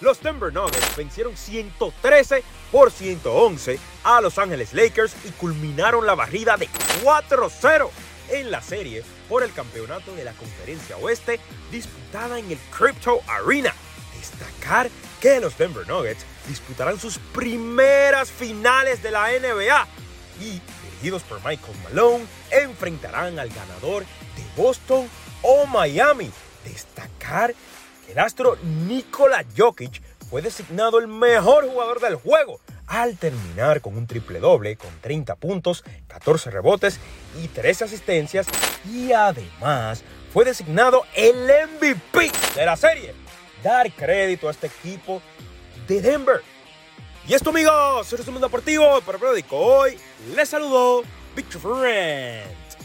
los Denver Nuggets vencieron 113 por 111 a Los Ángeles Lakers y culminaron la barrida de 4-0 en la serie por el campeonato de la Conferencia Oeste disputada en el Crypto Arena. Destacar que los Denver Nuggets disputarán sus primeras finales de la NBA y, dirigidos por Michael Malone, enfrentarán al ganador de Boston o Miami. Que el astro Nikola Jokic fue designado el mejor jugador del juego al terminar con un triple doble con 30 puntos, 14 rebotes y 3 asistencias y además fue designado el MVP de la serie. Dar crédito a este equipo de Denver. Y esto amigos, resumen deportivo para el periódico hoy. Les saludo Victor Friend.